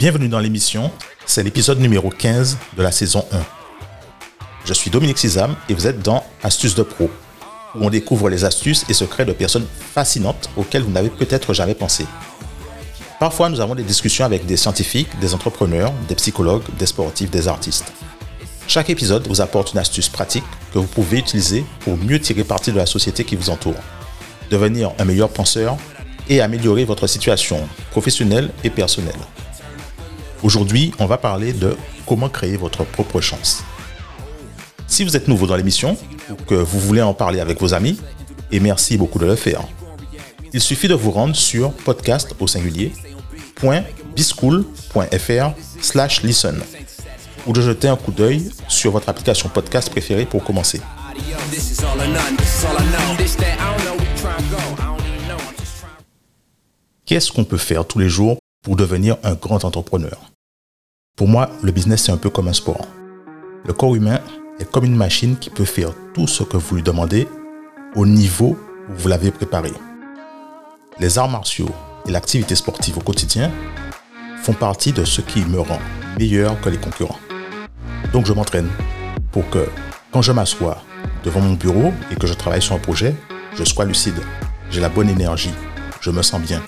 Bienvenue dans l'émission, c'est l'épisode numéro 15 de la saison 1. Je suis Dominique Sizam et vous êtes dans Astuces de Pro, où on découvre les astuces et secrets de personnes fascinantes auxquelles vous n'avez peut-être jamais pensé. Parfois, nous avons des discussions avec des scientifiques, des entrepreneurs, des psychologues, des sportifs, des artistes. Chaque épisode vous apporte une astuce pratique que vous pouvez utiliser pour mieux tirer parti de la société qui vous entoure, devenir un meilleur penseur et améliorer votre situation professionnelle et personnelle. Aujourd'hui, on va parler de comment créer votre propre chance. Si vous êtes nouveau dans l'émission ou que vous voulez en parler avec vos amis, et merci beaucoup de le faire, il suffit de vous rendre sur podcast au singulier .bischool.fr slash listen ou de jeter un coup d'œil sur votre application podcast préférée pour commencer. Qu'est-ce qu'on peut faire tous les jours pour devenir un grand entrepreneur Pour moi, le business, c'est un peu comme un sport. Le corps humain est comme une machine qui peut faire tout ce que vous lui demandez au niveau où vous l'avez préparé. Les arts martiaux et l'activité sportive au quotidien font partie de ce qui me rend meilleur que les concurrents. Donc je m'entraîne pour que quand je m'assois devant mon bureau et que je travaille sur un projet, je sois lucide, j'ai la bonne énergie, je me sens bien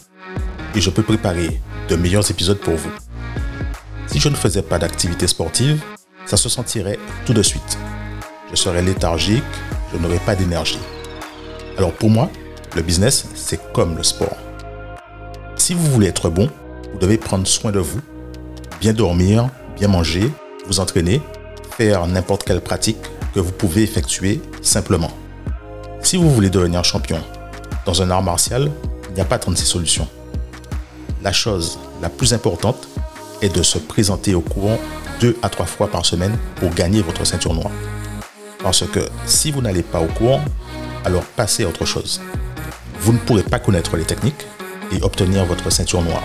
et je peux préparer de meilleurs épisodes pour vous. Si je ne faisais pas d'activité sportive, ça se sentirait tout de suite. Je serais léthargique, je n'aurais pas d'énergie. Alors pour moi, le business, c'est comme le sport. Si vous voulez être bon, vous devez prendre soin de vous, bien dormir, bien manger, vous entraîner, faire n'importe quelle pratique que vous pouvez effectuer simplement. Si vous voulez devenir champion dans un art martial, il n'y a pas 36 solutions. La chose la plus importante est de se présenter au courant deux à trois fois par semaine pour gagner votre ceinture noire. Parce que si vous n'allez pas au courant, alors passez à autre chose. Vous ne pourrez pas connaître les techniques et obtenir votre ceinture noire.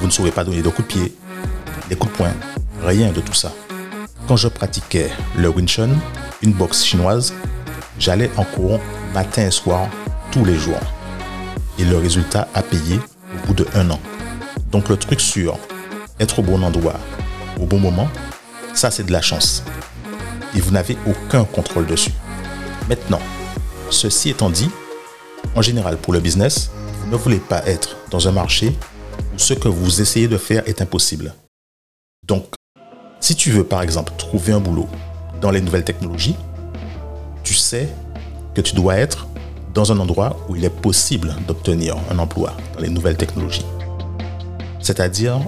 Vous ne saurez pas donner de coups de pied, des coups de poing, rien de tout ça. Quand je pratiquais le Wing Chun, une boxe chinoise, j'allais en courant matin et soir tous les jours. Et le résultat a payé au bout de un an. Donc le truc sur être au bon endroit, au bon moment, ça c'est de la chance. Et vous n'avez aucun contrôle dessus. Maintenant, ceci étant dit, en général pour le business, vous ne voulez pas être dans un marché où ce que vous essayez de faire est impossible. Donc, si tu veux par exemple trouver un boulot dans les nouvelles technologies, tu sais que tu dois être dans un endroit où il est possible d'obtenir un emploi dans les nouvelles technologies. C'est-à-dire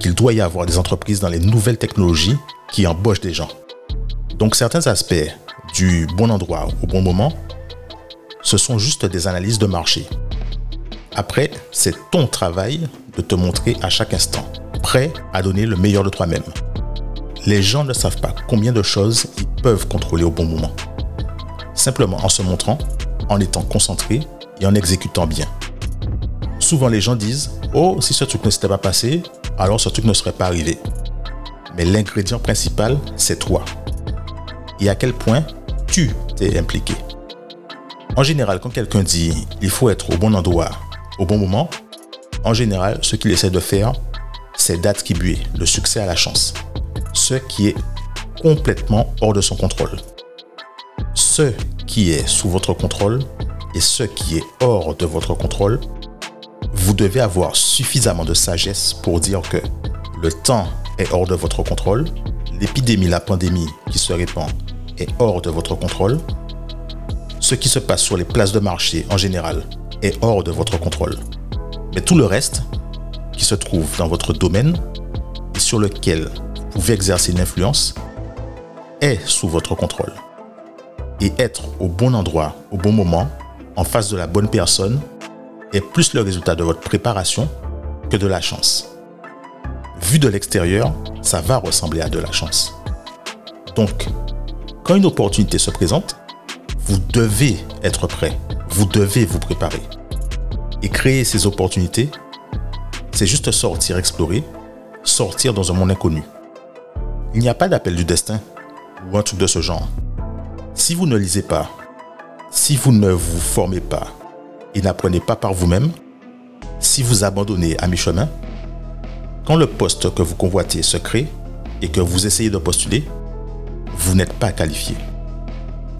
qu'il doit y avoir des entreprises dans les nouvelles technologies qui embauchent des gens. Donc certains aspects du bon endroit au bon moment, ce sont juste des analyses de marché. Après, c'est ton travail de te montrer à chaque instant, prêt à donner le meilleur de toi-même. Les gens ne savent pas combien de choses ils peuvent contrôler au bon moment. Simplement en se montrant, en étant concentré et en exécutant bien. Souvent les gens disent Oh, si ce truc ne s'était pas passé, alors ce truc ne serait pas arrivé. Mais l'ingrédient principal, c'est toi. Et à quel point tu t'es impliqué. En général, quand quelqu'un dit il faut être au bon endroit, au bon moment, en général, ce qu'il essaie de faire, c'est d'attribuer le succès à la chance. Ce qui est complètement hors de son contrôle. Ce qui est sous votre contrôle et ce qui est hors de votre contrôle, vous devez avoir suffisamment de sagesse pour dire que le temps est hors de votre contrôle, l'épidémie, la pandémie qui se répand est hors de votre contrôle, ce qui se passe sur les places de marché en général est hors de votre contrôle. Mais tout le reste, qui se trouve dans votre domaine et sur lequel vous pouvez exercer une influence, est sous votre contrôle. Et être au bon endroit, au bon moment, en face de la bonne personne, est plus le résultat de votre préparation que de la chance. Vu de l'extérieur, ça va ressembler à de la chance. Donc, quand une opportunité se présente, vous devez être prêt, vous devez vous préparer. Et créer ces opportunités, c'est juste sortir explorer, sortir dans un monde inconnu. Il n'y a pas d'appel du destin ou un truc de ce genre. Si vous ne lisez pas, si vous ne vous formez pas, et n'apprenez pas par vous-même, si vous abandonnez à mi-chemin, quand le poste que vous convoitez se crée et que vous essayez de postuler, vous n'êtes pas qualifié.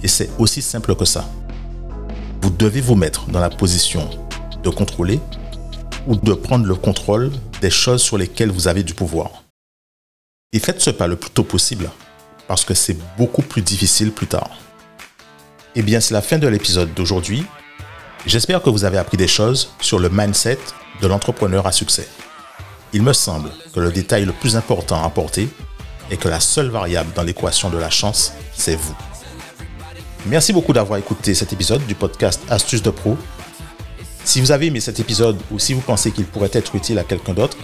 Et c'est aussi simple que ça. Vous devez vous mettre dans la position de contrôler ou de prendre le contrôle des choses sur lesquelles vous avez du pouvoir. Et faites ce pas le plus tôt possible, parce que c'est beaucoup plus difficile plus tard. Eh bien, c'est la fin de l'épisode d'aujourd'hui. J'espère que vous avez appris des choses sur le mindset de l'entrepreneur à succès. Il me semble que le détail le plus important à apporter est que la seule variable dans l'équation de la chance, c'est vous. Merci beaucoup d'avoir écouté cet épisode du podcast Astuces de Pro. Si vous avez aimé cet épisode ou si vous pensez qu'il pourrait être utile à quelqu'un d'autre,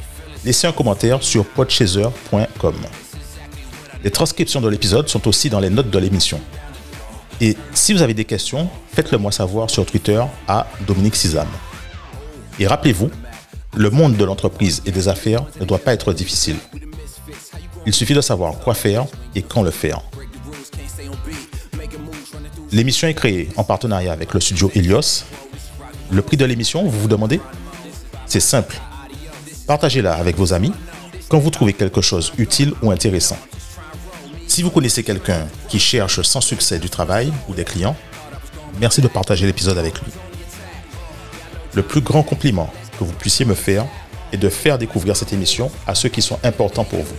laissez un commentaire sur podchaser.com. Les transcriptions de l'épisode sont aussi dans les notes de l'émission. Et si vous avez des questions, faites-le moi savoir sur Twitter à Dominique Sizam. Et rappelez-vous, le monde de l'entreprise et des affaires ne doit pas être difficile. Il suffit de savoir quoi faire et quand le faire. L'émission est créée en partenariat avec le studio Helios. Le prix de l'émission, vous vous demandez? C'est simple. Partagez-la avec vos amis quand vous trouvez quelque chose utile ou intéressant. Si vous connaissez quelqu'un qui cherche sans succès du travail ou des clients, merci de partager l'épisode avec lui. Le plus grand compliment que vous puissiez me faire est de faire découvrir cette émission à ceux qui sont importants pour vous.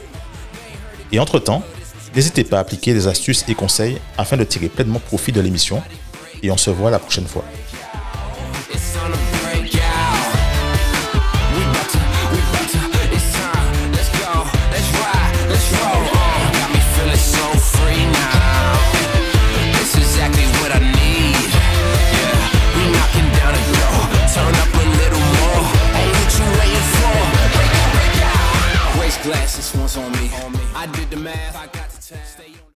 Et entre-temps, n'hésitez pas à appliquer des astuces et conseils afin de tirer pleinement profit de l'émission et on se voit la prochaine fois.